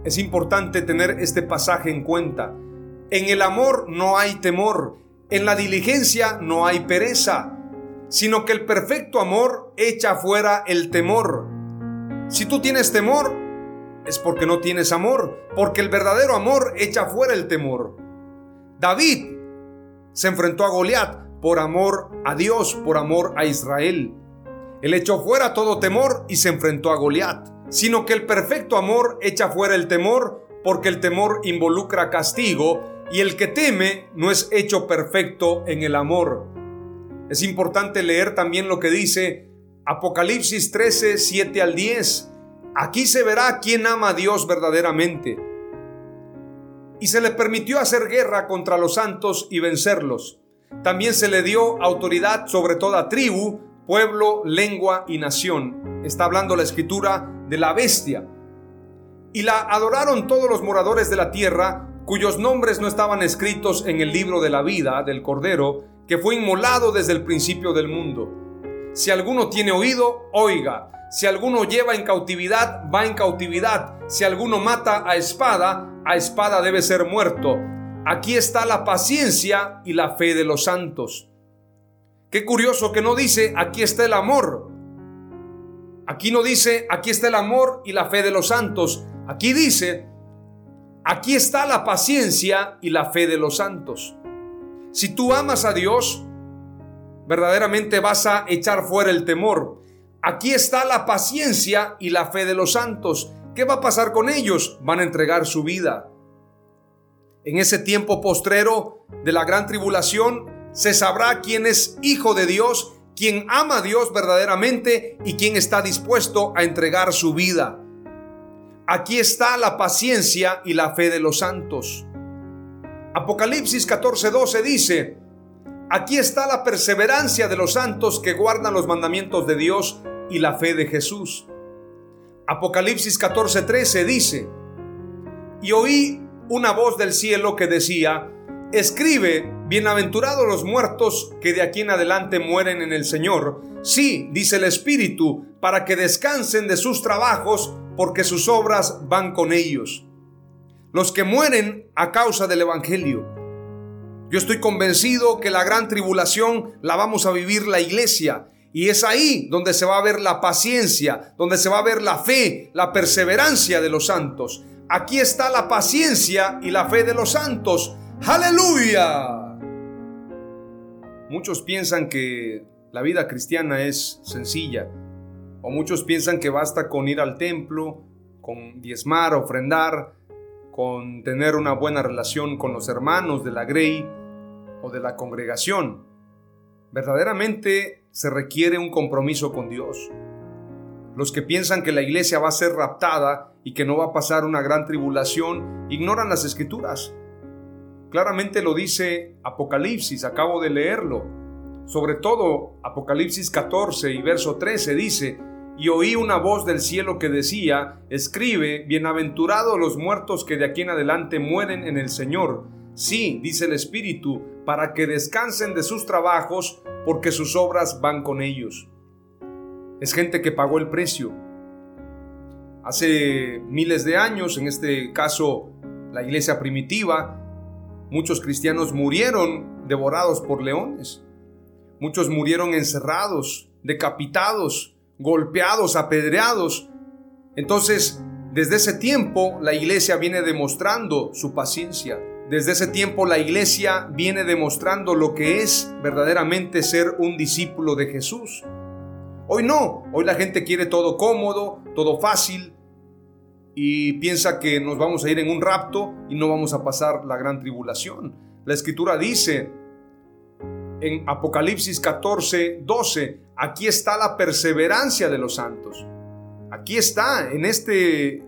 [SPEAKER 1] Es importante tener este pasaje en cuenta. En el amor no hay temor, en la diligencia no hay pereza, sino que el perfecto amor echa fuera el temor. Si tú tienes temor, es porque no tienes amor, porque el verdadero amor echa fuera el temor. David se enfrentó a Goliat por amor a Dios, por amor a Israel. Él echó fuera todo temor y se enfrentó a Goliat, sino que el perfecto amor echa fuera el temor, porque el temor involucra castigo y el que teme no es hecho perfecto en el amor. Es importante leer también lo que dice Apocalipsis 13, 7 al 10. Aquí se verá quién ama a Dios verdaderamente y se le permitió hacer guerra contra los santos y vencerlos. También se le dio autoridad sobre toda tribu, pueblo, lengua y nación. Está hablando la escritura de la bestia. Y la adoraron todos los moradores de la tierra cuyos nombres no estaban escritos en el libro de la vida del Cordero, que fue inmolado desde el principio del mundo. Si alguno tiene oído, oiga. Si alguno lleva en cautividad, va en cautividad. Si alguno mata a espada, a espada debe ser muerto. Aquí está la paciencia y la fe de los santos. Qué curioso que no dice, aquí está el amor. Aquí no dice, aquí está el amor y la fe de los santos. Aquí dice, aquí está la paciencia y la fe de los santos. Si tú amas a Dios, verdaderamente vas a echar fuera el temor. Aquí está la paciencia y la fe de los santos. ¿Qué va a pasar con ellos? Van a entregar su vida. En ese tiempo postrero de la gran tribulación se sabrá quién es hijo de Dios, quién ama a Dios verdaderamente y quién está dispuesto a entregar su vida. Aquí está la paciencia y la fe de los santos. Apocalipsis 14:12 dice, aquí está la perseverancia de los santos que guardan los mandamientos de Dios y la fe de Jesús. Apocalipsis 14:13 dice, y oí una voz del cielo que decía, escribe, bienaventurados los muertos que de aquí en adelante mueren en el Señor. Sí, dice el Espíritu, para que descansen de sus trabajos, porque sus obras van con ellos. Los que mueren a causa del Evangelio. Yo estoy convencido que la gran tribulación la vamos a vivir la iglesia. Y es ahí donde se va a ver la paciencia, donde se va a ver la fe, la perseverancia de los santos. Aquí está la paciencia y la fe de los santos. Aleluya. Muchos piensan que la vida cristiana es sencilla. O muchos piensan que basta con ir al templo, con diezmar, ofrendar, con tener una buena relación con los hermanos de la Grey o de la congregación. Verdaderamente se requiere un compromiso con Dios. Los que piensan que la iglesia va a ser raptada y que no va a pasar una gran tribulación ignoran las escrituras. Claramente lo dice Apocalipsis, acabo de leerlo. Sobre todo Apocalipsis 14 y verso 13 dice, y oí una voz del cielo que decía, escribe, bienaventurados los muertos que de aquí en adelante mueren en el Señor. Sí, dice el Espíritu, para que descansen de sus trabajos, porque sus obras van con ellos. Es gente que pagó el precio. Hace miles de años, en este caso la iglesia primitiva, muchos cristianos murieron devorados por leones. Muchos murieron encerrados, decapitados, golpeados, apedreados. Entonces, desde ese tiempo la iglesia viene demostrando su paciencia. Desde ese tiempo la iglesia viene demostrando lo que es verdaderamente ser un discípulo de Jesús. Hoy no, hoy la gente quiere todo cómodo, todo fácil y piensa que nos vamos a ir en un rapto y no vamos a pasar la gran tribulación. La escritura dice en Apocalipsis 14, 12, aquí está la perseverancia de los santos. Aquí está, en este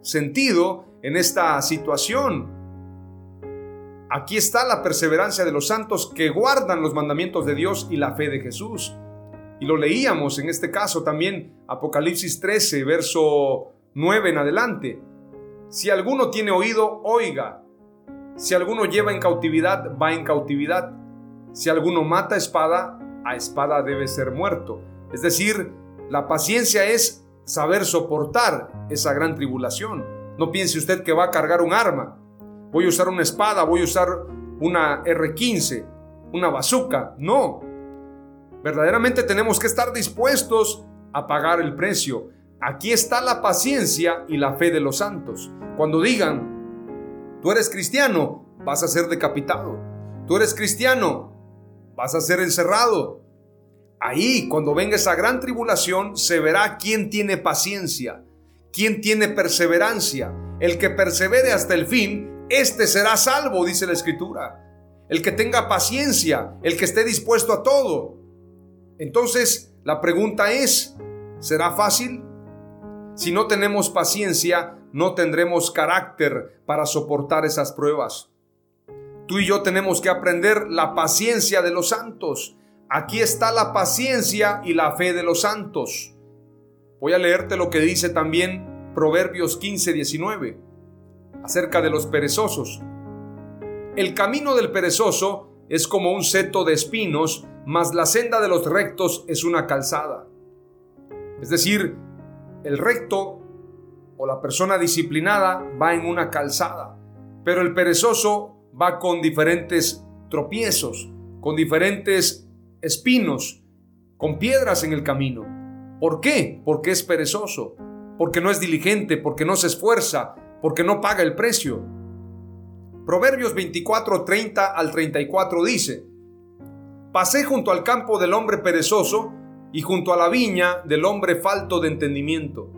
[SPEAKER 1] sentido, en esta situación. Aquí está la perseverancia de los santos que guardan los mandamientos de Dios y la fe de Jesús. Y lo leíamos en este caso también, Apocalipsis 13, verso 9 en adelante. Si alguno tiene oído, oiga. Si alguno lleva en cautividad, va en cautividad. Si alguno mata espada, a espada debe ser muerto. Es decir, la paciencia es saber soportar esa gran tribulación. No piense usted que va a cargar un arma. Voy a usar una espada, voy a usar una R15, una bazooka. No, Verdaderamente tenemos que estar dispuestos a pagar el precio. Aquí está la paciencia y la fe de los santos. Cuando digan, tú eres cristiano, vas a ser decapitado. Tú eres cristiano, vas a ser encerrado. Ahí, cuando venga esa gran tribulación, se verá quién tiene paciencia, quién tiene perseverancia. El que persevere hasta el fin, este será salvo, dice la escritura. El que tenga paciencia, el que esté dispuesto a todo, entonces, la pregunta es, ¿será fácil? Si no tenemos paciencia, no tendremos carácter para soportar esas pruebas. Tú y yo tenemos que aprender la paciencia de los santos. Aquí está la paciencia y la fe de los santos. Voy a leerte lo que dice también Proverbios 15, 19 acerca de los perezosos. el camino del perezoso es como un seto de espinos, mas la senda de los rectos es una calzada. Es decir, el recto o la persona disciplinada va en una calzada, pero el perezoso va con diferentes tropiezos, con diferentes espinos, con piedras en el camino. ¿Por qué? Porque es perezoso, porque no es diligente, porque no se esfuerza, porque no paga el precio. Proverbios 24, 30 al 34 dice, Pasé junto al campo del hombre perezoso y junto a la viña del hombre falto de entendimiento.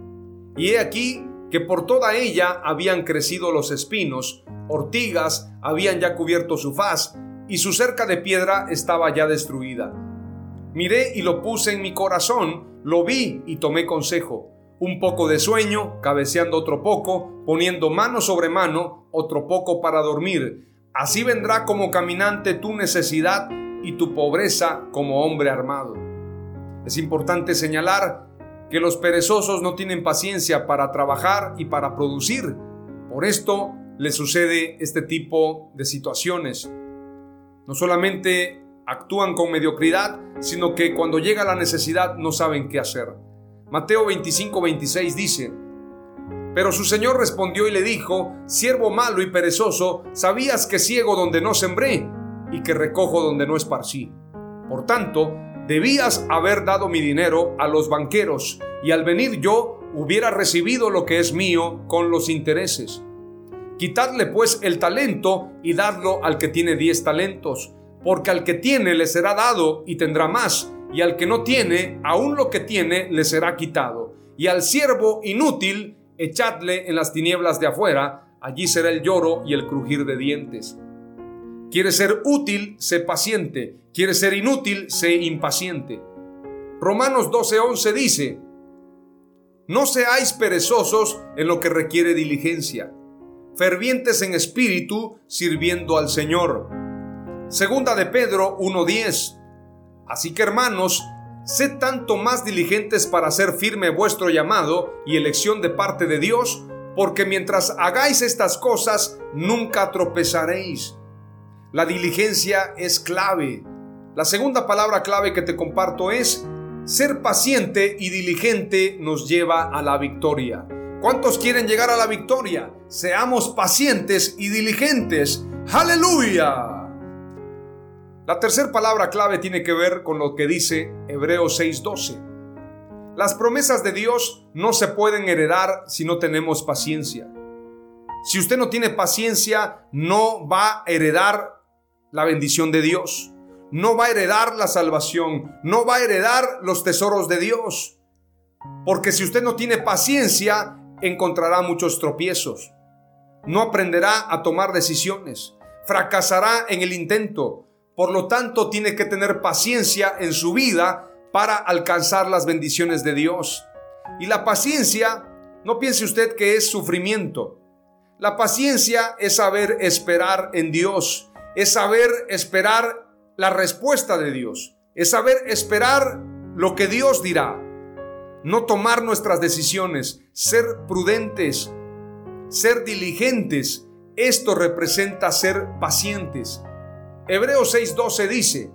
[SPEAKER 1] Y he aquí que por toda ella habían crecido los espinos, ortigas habían ya cubierto su faz, y su cerca de piedra estaba ya destruida. Miré y lo puse en mi corazón, lo vi y tomé consejo. Un poco de sueño, cabeceando otro poco, poniendo mano sobre mano, otro poco para dormir. Así vendrá como caminante tu necesidad y tu pobreza como hombre armado. Es importante señalar que los perezosos no tienen paciencia para trabajar y para producir. Por esto les sucede este tipo de situaciones. No solamente actúan con mediocridad, sino que cuando llega la necesidad no saben qué hacer. Mateo 25, 26 dice, pero su señor respondió y le dijo, siervo malo y perezoso, sabías que ciego donde no sembré y que recojo donde no esparcí. Por tanto, debías haber dado mi dinero a los banqueros y al venir yo hubiera recibido lo que es mío con los intereses. Quitadle pues el talento y dadlo al que tiene diez talentos, porque al que tiene le será dado y tendrá más, y al que no tiene, aún lo que tiene le será quitado. Y al siervo inútil, echadle en las tinieblas de afuera, allí será el lloro y el crujir de dientes. Quiere ser útil, sé paciente. Quiere ser inútil, sé impaciente. Romanos 12:11 dice, no seáis perezosos en lo que requiere diligencia, fervientes en espíritu, sirviendo al Señor. Segunda de Pedro 1:10 Así que hermanos, sed tanto más diligentes para hacer firme vuestro llamado y elección de parte de Dios, porque mientras hagáis estas cosas, nunca tropezaréis. La diligencia es clave. La segunda palabra clave que te comparto es, ser paciente y diligente nos lleva a la victoria. ¿Cuántos quieren llegar a la victoria? Seamos pacientes y diligentes. Aleluya. La tercera palabra clave tiene que ver con lo que dice Hebreos 6:12. Las promesas de Dios no se pueden heredar si no tenemos paciencia. Si usted no tiene paciencia, no va a heredar la bendición de Dios. No va a heredar la salvación. No va a heredar los tesoros de Dios. Porque si usted no tiene paciencia, encontrará muchos tropiezos. No aprenderá a tomar decisiones. Fracasará en el intento por lo tanto, tiene que tener paciencia en su vida para alcanzar las bendiciones de Dios. Y la paciencia, no piense usted que es sufrimiento. La paciencia es saber esperar en Dios, es saber esperar la respuesta de Dios, es saber esperar lo que Dios dirá, no tomar nuestras decisiones, ser prudentes, ser diligentes. Esto representa ser pacientes. Hebreos 6:12 dice,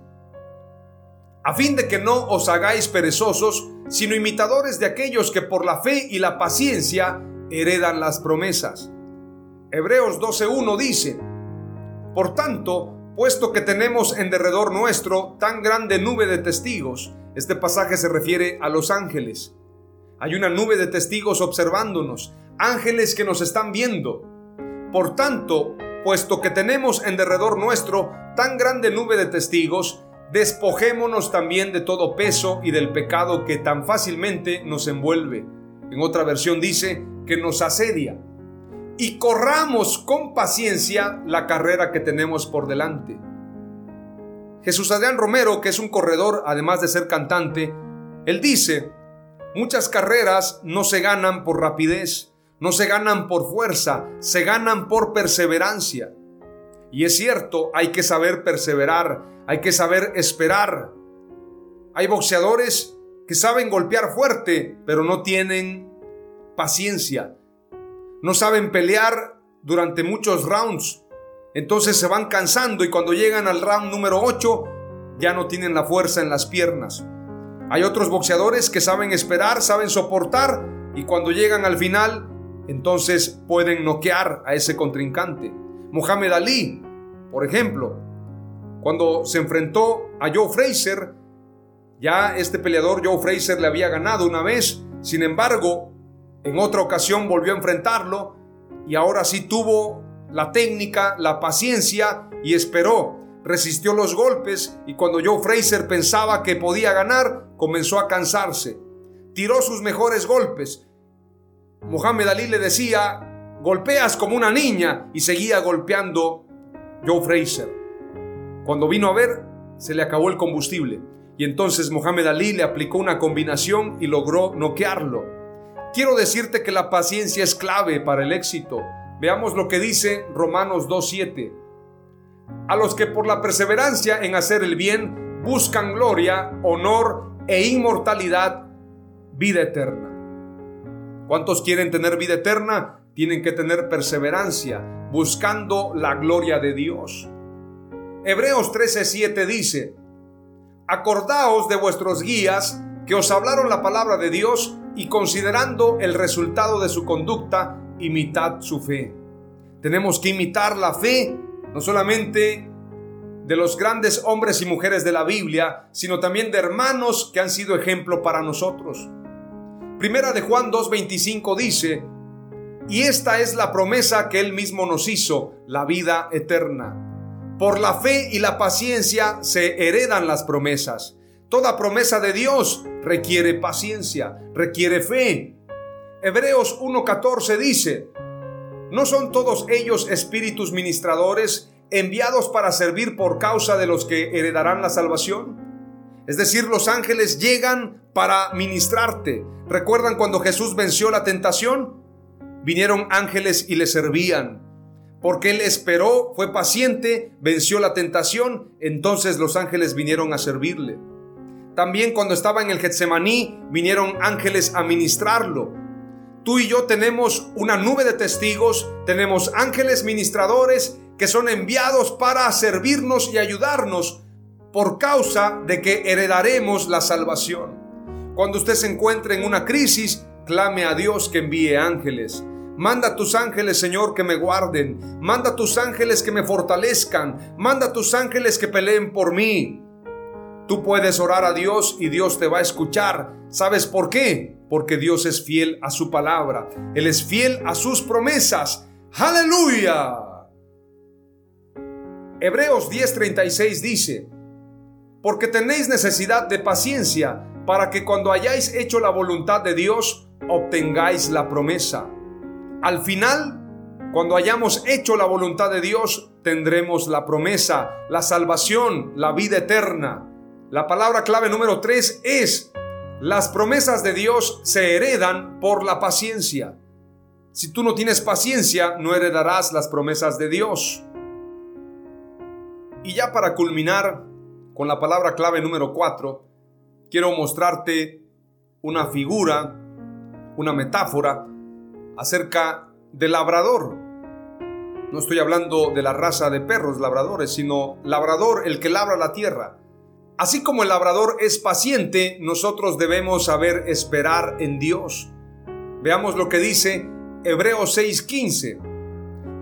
[SPEAKER 1] a fin de que no os hagáis perezosos, sino imitadores de aquellos que por la fe y la paciencia heredan las promesas. Hebreos 12:1 dice, por tanto, puesto que tenemos en derredor nuestro tan grande nube de testigos, este pasaje se refiere a los ángeles. Hay una nube de testigos observándonos, ángeles que nos están viendo. Por tanto, puesto que tenemos en derredor nuestro tan grande nube de testigos, despojémonos también de todo peso y del pecado que tan fácilmente nos envuelve. En otra versión dice que nos asedia. Y corramos con paciencia la carrera que tenemos por delante. Jesús Adrián Romero, que es un corredor además de ser cantante, él dice, muchas carreras no se ganan por rapidez, no se ganan por fuerza, se ganan por perseverancia. Y es cierto, hay que saber perseverar, hay que saber esperar. Hay boxeadores que saben golpear fuerte, pero no tienen paciencia. No saben pelear durante muchos rounds. Entonces se van cansando y cuando llegan al round número 8 ya no tienen la fuerza en las piernas. Hay otros boxeadores que saben esperar, saben soportar y cuando llegan al final entonces pueden noquear a ese contrincante. Muhammad Ali, por ejemplo, cuando se enfrentó a Joe Fraser, ya este peleador Joe Fraser le había ganado una vez, sin embargo, en otra ocasión volvió a enfrentarlo y ahora sí tuvo la técnica, la paciencia y esperó. Resistió los golpes y cuando Joe Fraser pensaba que podía ganar, comenzó a cansarse. Tiró sus mejores golpes. Muhammad Ali le decía, golpeas como una niña y seguía golpeando Joe Fraser. Cuando vino a ver, se le acabó el combustible y entonces Muhammad Ali le aplicó una combinación y logró noquearlo. Quiero decirte que la paciencia es clave para el éxito. Veamos lo que dice Romanos 2.7. A los que por la perseverancia en hacer el bien buscan gloria, honor e inmortalidad, vida eterna. ¿Cuántos quieren tener vida eterna? Tienen que tener perseverancia, buscando la gloria de Dios. Hebreos 13:7 dice, Acordaos de vuestros guías que os hablaron la palabra de Dios y considerando el resultado de su conducta, imitad su fe. Tenemos que imitar la fe, no solamente de los grandes hombres y mujeres de la Biblia, sino también de hermanos que han sido ejemplo para nosotros. Primera de Juan 2.25 dice, y esta es la promesa que él mismo nos hizo, la vida eterna. Por la fe y la paciencia se heredan las promesas. Toda promesa de Dios requiere paciencia, requiere fe. Hebreos 1.14 dice, ¿no son todos ellos espíritus ministradores enviados para servir por causa de los que heredarán la salvación? Es decir, los ángeles llegan para ministrarte. ¿Recuerdan cuando Jesús venció la tentación? Vinieron ángeles y le servían. Porque él esperó, fue paciente, venció la tentación, entonces los ángeles vinieron a servirle. También cuando estaba en el Getsemaní, vinieron ángeles a ministrarlo. Tú y yo tenemos una nube de testigos, tenemos ángeles ministradores que son enviados para servirnos y ayudarnos por causa de que heredaremos la salvación. Cuando usted se encuentre en una crisis, clame a Dios que envíe ángeles. Manda tus ángeles, Señor, que me guarden. Manda tus ángeles que me fortalezcan. Manda tus ángeles que peleen por mí. Tú puedes orar a Dios y Dios te va a escuchar. ¿Sabes por qué? Porque Dios es fiel a su palabra. Él es fiel a sus promesas. Aleluya. Hebreos 10:36 dice, porque tenéis necesidad de paciencia para que cuando hayáis hecho la voluntad de Dios, obtengáis la promesa. Al final, cuando hayamos hecho la voluntad de Dios, tendremos la promesa, la salvación, la vida eterna. La palabra clave número tres es, las promesas de Dios se heredan por la paciencia. Si tú no tienes paciencia, no heredarás las promesas de Dios. Y ya para culminar con la palabra clave número cuatro, quiero mostrarte una figura, una metáfora acerca del labrador. No estoy hablando de la raza de perros labradores, sino labrador, el que labra la tierra. Así como el labrador es paciente, nosotros debemos saber esperar en Dios. Veamos lo que dice Hebreos 6:15.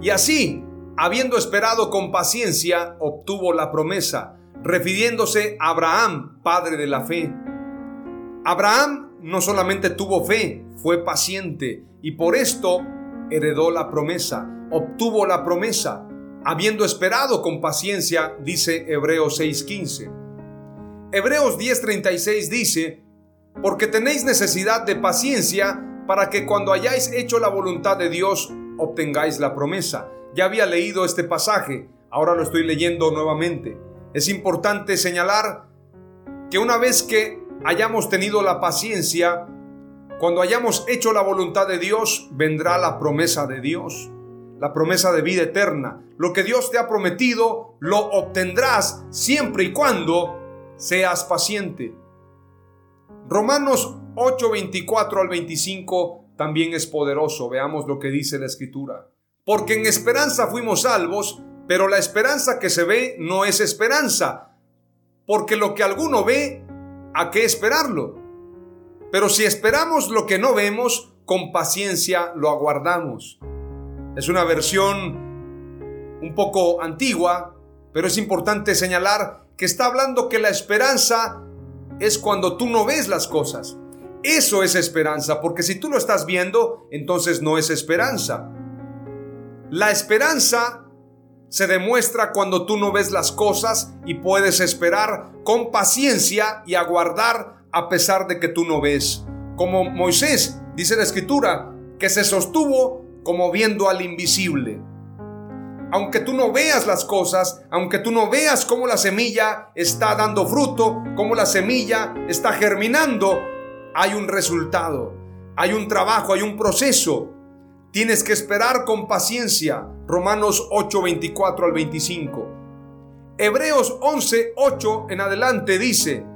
[SPEAKER 1] Y así, habiendo esperado con paciencia, obtuvo la promesa, refiriéndose a Abraham, padre de la fe. Abraham no solamente tuvo fe, fue paciente y por esto heredó la promesa, obtuvo la promesa, habiendo esperado con paciencia, dice Hebreos 6:15. Hebreos 10:36 dice, porque tenéis necesidad de paciencia para que cuando hayáis hecho la voluntad de Dios obtengáis la promesa. Ya había leído este pasaje, ahora lo estoy leyendo nuevamente. Es importante señalar que una vez que hayamos tenido la paciencia, cuando hayamos hecho la voluntad de Dios, vendrá la promesa de Dios, la promesa de vida eterna. Lo que Dios te ha prometido, lo obtendrás siempre y cuando seas paciente. Romanos 8, 24 al 25 también es poderoso. Veamos lo que dice la escritura. Porque en esperanza fuimos salvos, Pero la esperanza que se ve no es esperanza, porque lo que alguno ve, ¿a qué esperarlo? Pero si esperamos lo que no vemos, con paciencia lo aguardamos. Es una versión un poco antigua, pero es importante señalar que está hablando que la esperanza es cuando tú no ves las cosas. Eso es esperanza, porque si tú lo estás viendo, entonces no es esperanza. La esperanza se demuestra cuando tú no ves las cosas y puedes esperar con paciencia y aguardar a pesar de que tú no ves. Como Moisés, dice la escritura, que se sostuvo como viendo al invisible. Aunque tú no veas las cosas, aunque tú no veas cómo la semilla está dando fruto, cómo la semilla está germinando, hay un resultado, hay un trabajo, hay un proceso. Tienes que esperar con paciencia. Romanos 8, 24 al 25. Hebreos 11, 8 en adelante dice,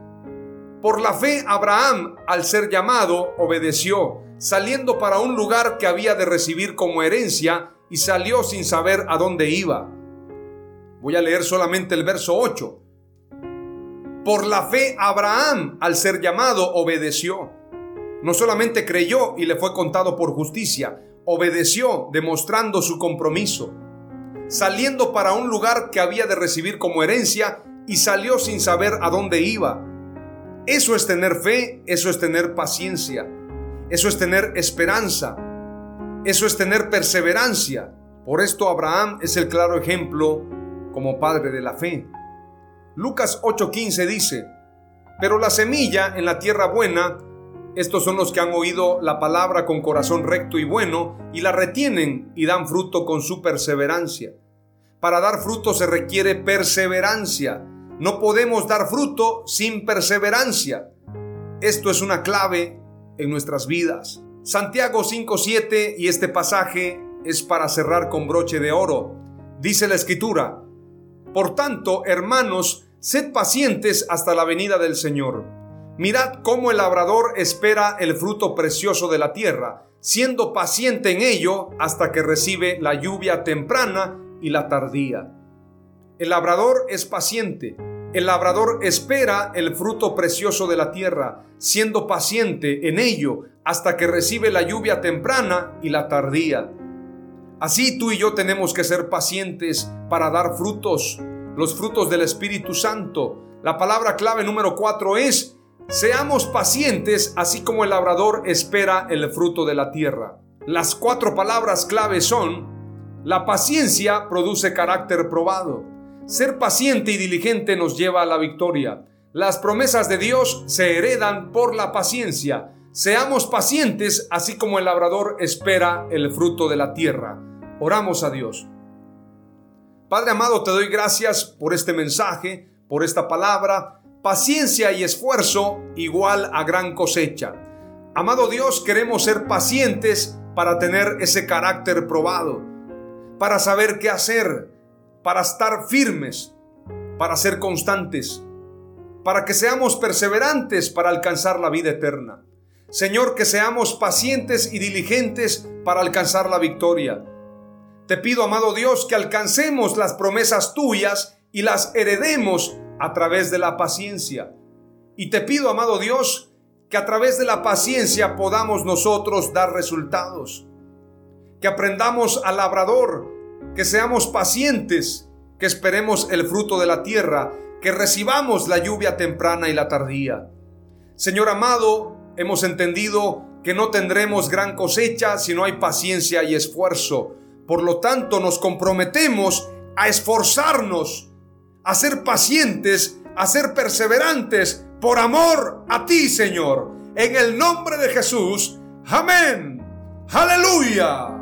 [SPEAKER 1] por la fe Abraham, al ser llamado, obedeció, saliendo para un lugar que había de recibir como herencia, y salió sin saber a dónde iba. Voy a leer solamente el verso 8. Por la fe Abraham, al ser llamado, obedeció. No solamente creyó y le fue contado por justicia, obedeció demostrando su compromiso, saliendo para un lugar que había de recibir como herencia y salió sin saber a dónde iba. Eso es tener fe, eso es tener paciencia, eso es tener esperanza, eso es tener perseverancia. Por esto Abraham es el claro ejemplo como padre de la fe. Lucas 8:15 dice, pero la semilla en la tierra buena, estos son los que han oído la palabra con corazón recto y bueno y la retienen y dan fruto con su perseverancia. Para dar fruto se requiere perseverancia. No podemos dar fruto sin perseverancia. Esto es una clave en nuestras vidas. Santiago 5:7 y este pasaje es para cerrar con broche de oro. Dice la escritura, por tanto, hermanos, sed pacientes hasta la venida del Señor. Mirad cómo el labrador espera el fruto precioso de la tierra, siendo paciente en ello hasta que recibe la lluvia temprana y la tardía. El labrador es paciente. El labrador espera el fruto precioso de la tierra, siendo paciente en ello hasta que recibe la lluvia temprana y la tardía. Así tú y yo tenemos que ser pacientes para dar frutos, los frutos del Espíritu Santo. La palabra clave número cuatro es, seamos pacientes así como el labrador espera el fruto de la tierra. Las cuatro palabras clave son, la paciencia produce carácter probado. Ser paciente y diligente nos lleva a la victoria. Las promesas de Dios se heredan por la paciencia. Seamos pacientes así como el labrador espera el fruto de la tierra. Oramos a Dios. Padre amado, te doy gracias por este mensaje, por esta palabra. Paciencia y esfuerzo igual a gran cosecha. Amado Dios, queremos ser pacientes para tener ese carácter probado, para saber qué hacer, para estar firmes, para ser constantes, para que seamos perseverantes para alcanzar la vida eterna. Señor, que seamos pacientes y diligentes para alcanzar la victoria. Te pido, amado Dios, que alcancemos las promesas tuyas y las heredemos a través de la paciencia. Y te pido, amado Dios, que a través de la paciencia podamos nosotros dar resultados. Que aprendamos al labrador, que seamos pacientes, que esperemos el fruto de la tierra, que recibamos la lluvia temprana y la tardía. Señor amado, hemos entendido que no tendremos gran cosecha si no hay paciencia y esfuerzo. Por lo tanto, nos comprometemos a esforzarnos, a ser pacientes, a ser perseverantes por amor a ti, Señor. En el nombre de Jesús. Amén. Aleluya.